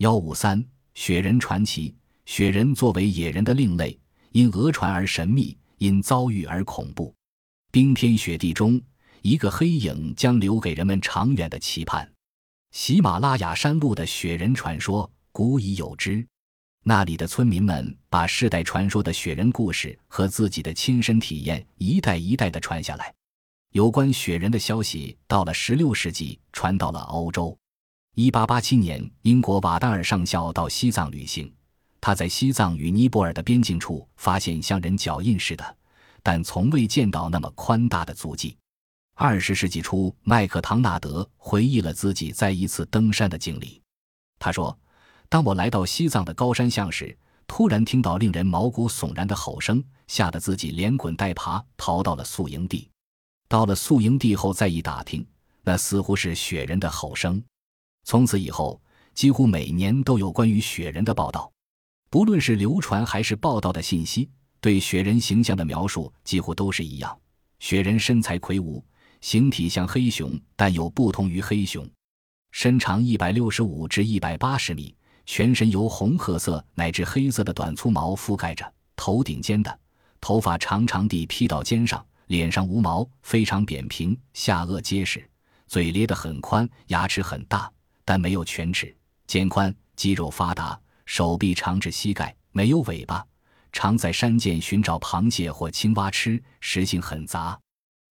幺五三雪人传奇：雪人作为野人的另类，因讹传而神秘，因遭遇而恐怖。冰天雪地中，一个黑影将留给人们长远的期盼。喜马拉雅山路的雪人传说古已有之，那里的村民们把世代传说的雪人故事和自己的亲身体验一代一代的传下来。有关雪人的消息到了十六世纪传到了欧洲。一八八七年，英国瓦丹尔上校到西藏旅行，他在西藏与尼泊尔的边境处发现像人脚印似的，但从未见到那么宽大的足迹。二十世纪初，麦克唐纳德回忆了自己在一次登山的经历。他说：“当我来到西藏的高山巷时，突然听到令人毛骨悚然的吼声，吓得自己连滚带爬逃到了宿营地。到了宿营地后，再一打听，那似乎是雪人的吼声。”从此以后，几乎每年都有关于雪人的报道，不论是流传还是报道的信息，对雪人形象的描述几乎都是一样。雪人身材魁梧，形体像黑熊，但又不同于黑熊，身长一百六十五至一百八十米，全身由红褐色乃至黑色的短粗毛覆盖着，头顶尖的，头发长长地披到肩上，脸上无毛，非常扁平，下颚结实，嘴咧得很宽，牙齿很大。但没有犬齿，肩宽，肌肉发达，手臂长至膝盖，没有尾巴，常在山涧寻找螃蟹或青蛙吃，食性很杂。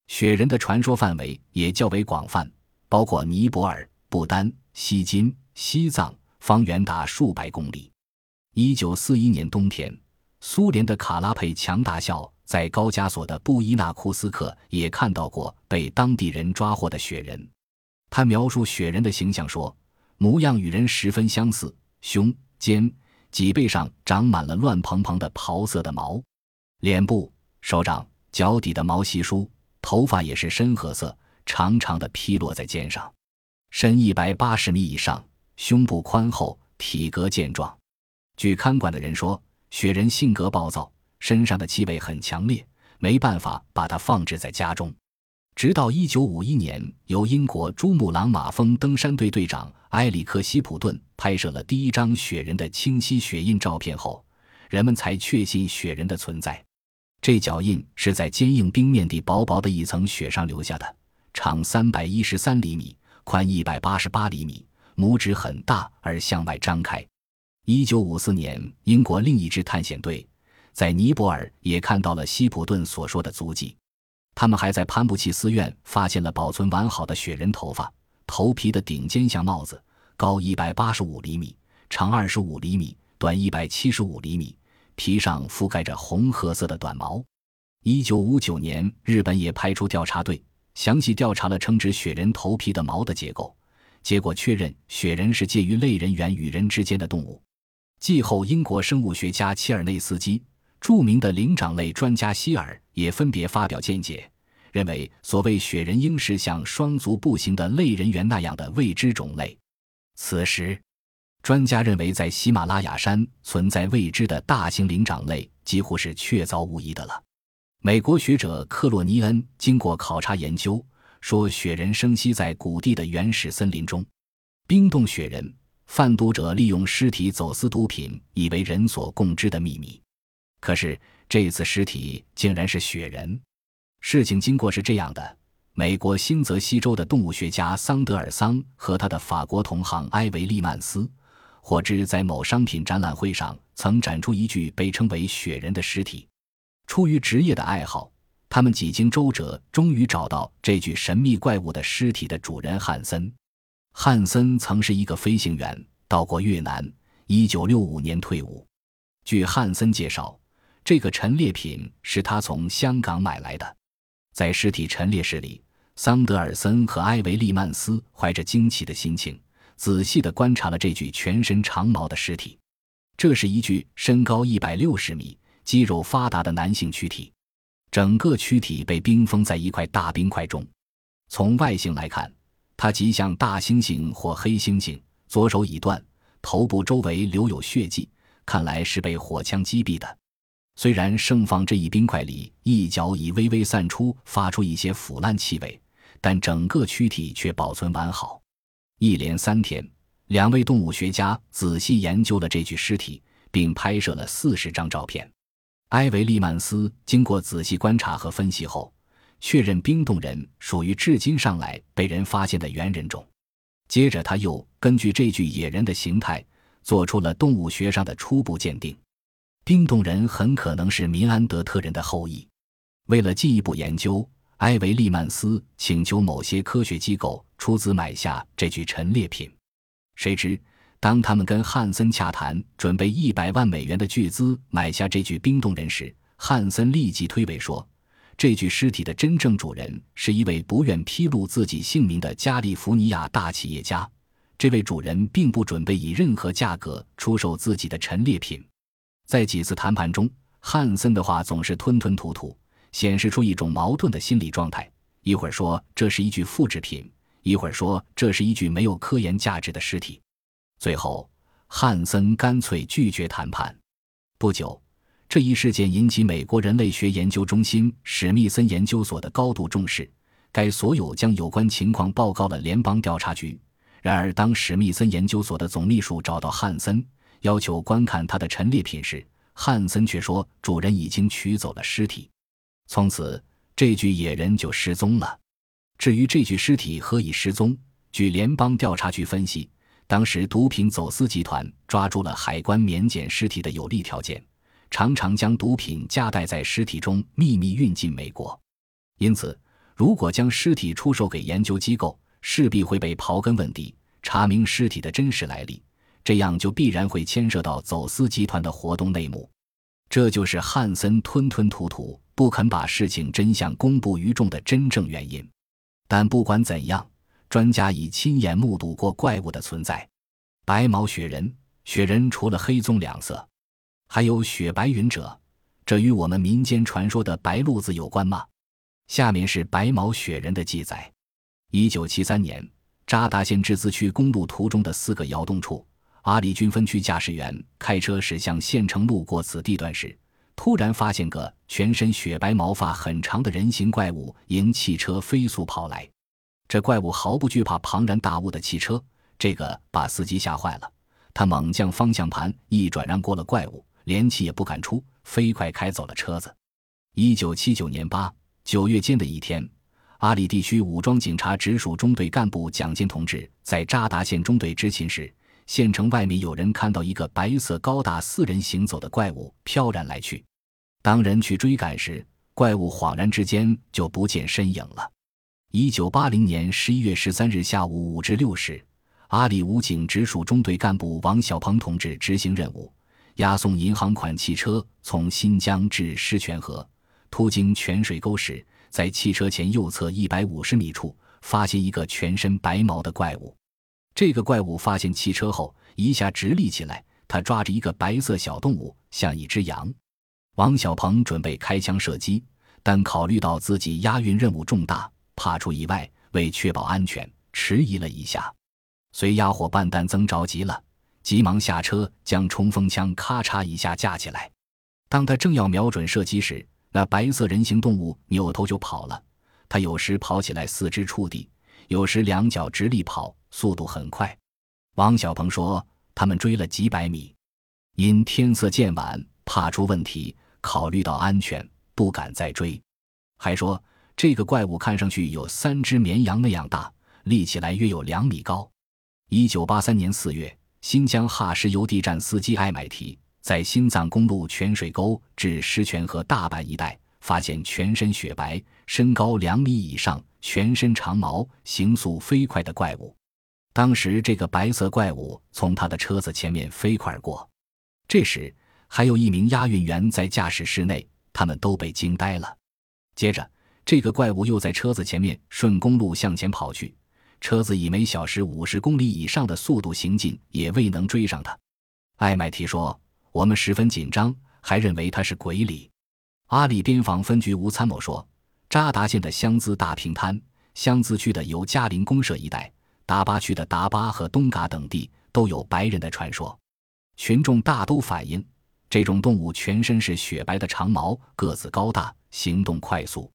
雪人的传说范围也较为广泛，包括尼泊尔、不丹、西金、西藏，方圆达数百公里。一九四一年冬天，苏联的卡拉佩强大校在高加索的布伊纳库斯克也看到过被当地人抓获的雪人。他描述雪人的形象说。模样与人十分相似，胸、肩、脊背上长满了乱蓬蓬的袍色的毛，脸部、手掌、脚底的毛稀疏，头发也是深褐色，长长的披落在肩上，身一百八十米以上，胸部宽厚，体格健壮。据看管的人说，雪人性格暴躁，身上的气味很强烈，没办法把它放置在家中。直到一九五一年，由英国珠穆朗玛峰登山队队长埃里克希普顿拍摄了第一张雪人的清晰雪印照片后，人们才确信雪人的存在。这脚印是在坚硬冰面地薄薄的一层雪上留下的，长三百一十三厘米，宽一百八十八厘米，拇指很大而向外张开。一九五四年，英国另一支探险队在尼泊尔也看到了希普顿所说的足迹。他们还在潘布奇寺院发现了保存完好的雪人头发，头皮的顶尖像帽子，高一百八十五厘米，长二十五厘米，短一百七十五厘米，皮上覆盖着红褐色的短毛。一九五九年，日本也派出调查队，详细调查了称之雪人头皮的毛的结构，结果确认雪人是介于类人猿与人之间的动物。继后，英国生物学家切尔内斯基。著名的灵长类专家希尔也分别发表见解，认为所谓雪人应是像双足步行的类人猿那样的未知种类。此时，专家认为在喜马拉雅山存在未知的大型灵长类几乎是确凿无疑的了。美国学者克洛尼恩经过考察研究，说雪人生息在谷地的原始森林中。冰冻雪人，贩毒者利用尸体走私毒品，以为人所共知的秘密。可是这次尸体竟然是雪人。事情经过是这样的：美国新泽西州的动物学家桑德尔桑和他的法国同行埃维利曼斯，获知在某商品展览会上曾展出一具被称为“雪人”的尸体。出于职业的爱好，他们几经周折，终于找到这具神秘怪物的尸体的主人汉森。汉森曾是一个飞行员，到过越南，1965年退伍。据汉森介绍。这个陈列品是他从香港买来的。在尸体陈列室里，桑德尔森和埃维利曼斯怀着惊奇的心情，仔细地观察了这具全身长毛的尸体。这是一具身高一百六十米、肌肉发达的男性躯体，整个躯体被冰封在一块大冰块中。从外形来看，它极像大猩猩或黑猩猩，左手已断，头部周围留有血迹，看来是被火枪击毙的。虽然盛放这一冰块里一角已微微散出，发出一些腐烂气味，但整个躯体却保存完好。一连三天，两位动物学家仔细研究了这具尸体，并拍摄了四十张照片。埃维利曼斯经过仔细观察和分析后，确认冰冻人属于至今上来被人发现的猿人种。接着，他又根据这具野人的形态，做出了动物学上的初步鉴定：冰冻人很可能是民安德特人的后裔。为了进一步研究，埃维利曼斯请求某些科学机构出资买下这具陈列品。谁知，当他们跟汉森洽谈准备一百万美元的巨资买下这具冰冻人时，汉森立即推诿说，这具尸体的真正主人是一位不愿披露自己姓名的加利福尼亚大企业家。这位主人并不准备以任何价格出售自己的陈列品。在几次谈判中，汉森的话总是吞吞吐吐，显示出一种矛盾的心理状态：一会儿说这是一具复制品。一会儿说这是一具没有科研价值的尸体，最后汉森干脆拒绝谈判。不久，这一事件引起美国人类学研究中心史密森研究所的高度重视，该所有将有关情况报告了联邦调查局。然而，当史密森研究所的总秘书找到汉森，要求观看他的陈列品时，汉森却说主人已经取走了尸体，从此这具野人就失踪了。至于这具尸体何以失踪，据联邦调查局分析，当时毒品走私集团抓住了海关免检尸体的有利条件，常常将毒品夹带在尸体中秘密运进美国。因此，如果将尸体出售给研究机构，势必会被刨根问底，查明尸体的真实来历，这样就必然会牵涉到走私集团的活动内幕。这就是汉森吞吞吐吐不肯把事情真相公布于众的真正原因。但不管怎样，专家已亲眼目睹过怪物的存在。白毛雪人，雪人除了黑棕两色，还有雪白云者，这与我们民间传说的白鹭子有关吗？下面是白毛雪人的记载：一九七三年，扎达县之资区公路途中的四个窑洞处，阿里军分区驾驶员开车驶向县城路过此地段时。突然发现个全身雪白、毛发很长的人形怪物迎汽车飞速跑来，这怪物毫不惧怕庞然大物的汽车，这个把司机吓坏了。他猛将方向盘一转，让过了怪物，连气也不敢出，飞快开走了车子。一九七九年八九月间的一天，阿里地区武装警察直属中队干部蒋金同志在扎达县中队执勤时，县城外面有人看到一个白色、高大、四人行走的怪物飘然来去。当人去追赶时，怪物恍然之间就不见身影了。一九八零年十一月十三日下午五至六时，阿里武警直属中队干部王小鹏同志执行任务，押送银行款汽车从新疆至狮泉河，途经泉水沟时，在汽车前右侧一百五十米处发现一个全身白毛的怪物。这个怪物发现汽车后，一下直立起来，他抓着一个白色小动物，像一只羊。王小鹏准备开枪射击，但考虑到自己押运任务重大，怕出意外，为确保安全，迟疑了一下。随押伙伴但增着急了，急忙下车将冲锋枪咔嚓一下架起来。当他正要瞄准射击时，那白色人形动物扭头就跑了。他有时跑起来四肢触地，有时两脚直立跑，速度很快。王小鹏说：“他们追了几百米，因天色渐晚，怕出问题。”考虑到安全，不敢再追。还说这个怪物看上去有三只绵羊那样大，立起来约有两米高。一九八三年四月，新疆哈石油地站司机艾买提在新藏公路泉水沟至狮泉河大阪一带，发现全身雪白、身高两米以上、全身长毛、行速飞快的怪物。当时，这个白色怪物从他的车子前面飞快而过。这时，还有一名押运员在驾驶室内，他们都被惊呆了。接着，这个怪物又在车子前面顺公路向前跑去，车子以每小时五十公里以上的速度行进，也未能追上他。艾麦提说：“我们十分紧张，还认为他是鬼里。”阿里边防分局吴参谋说：“扎达县的香孜大平滩、香孜区的尤加林公社一带、达巴区的达巴和东嘎等地都有白人的传说，群众大都反映。”这种动物全身是雪白的长毛，个子高大，行动快速。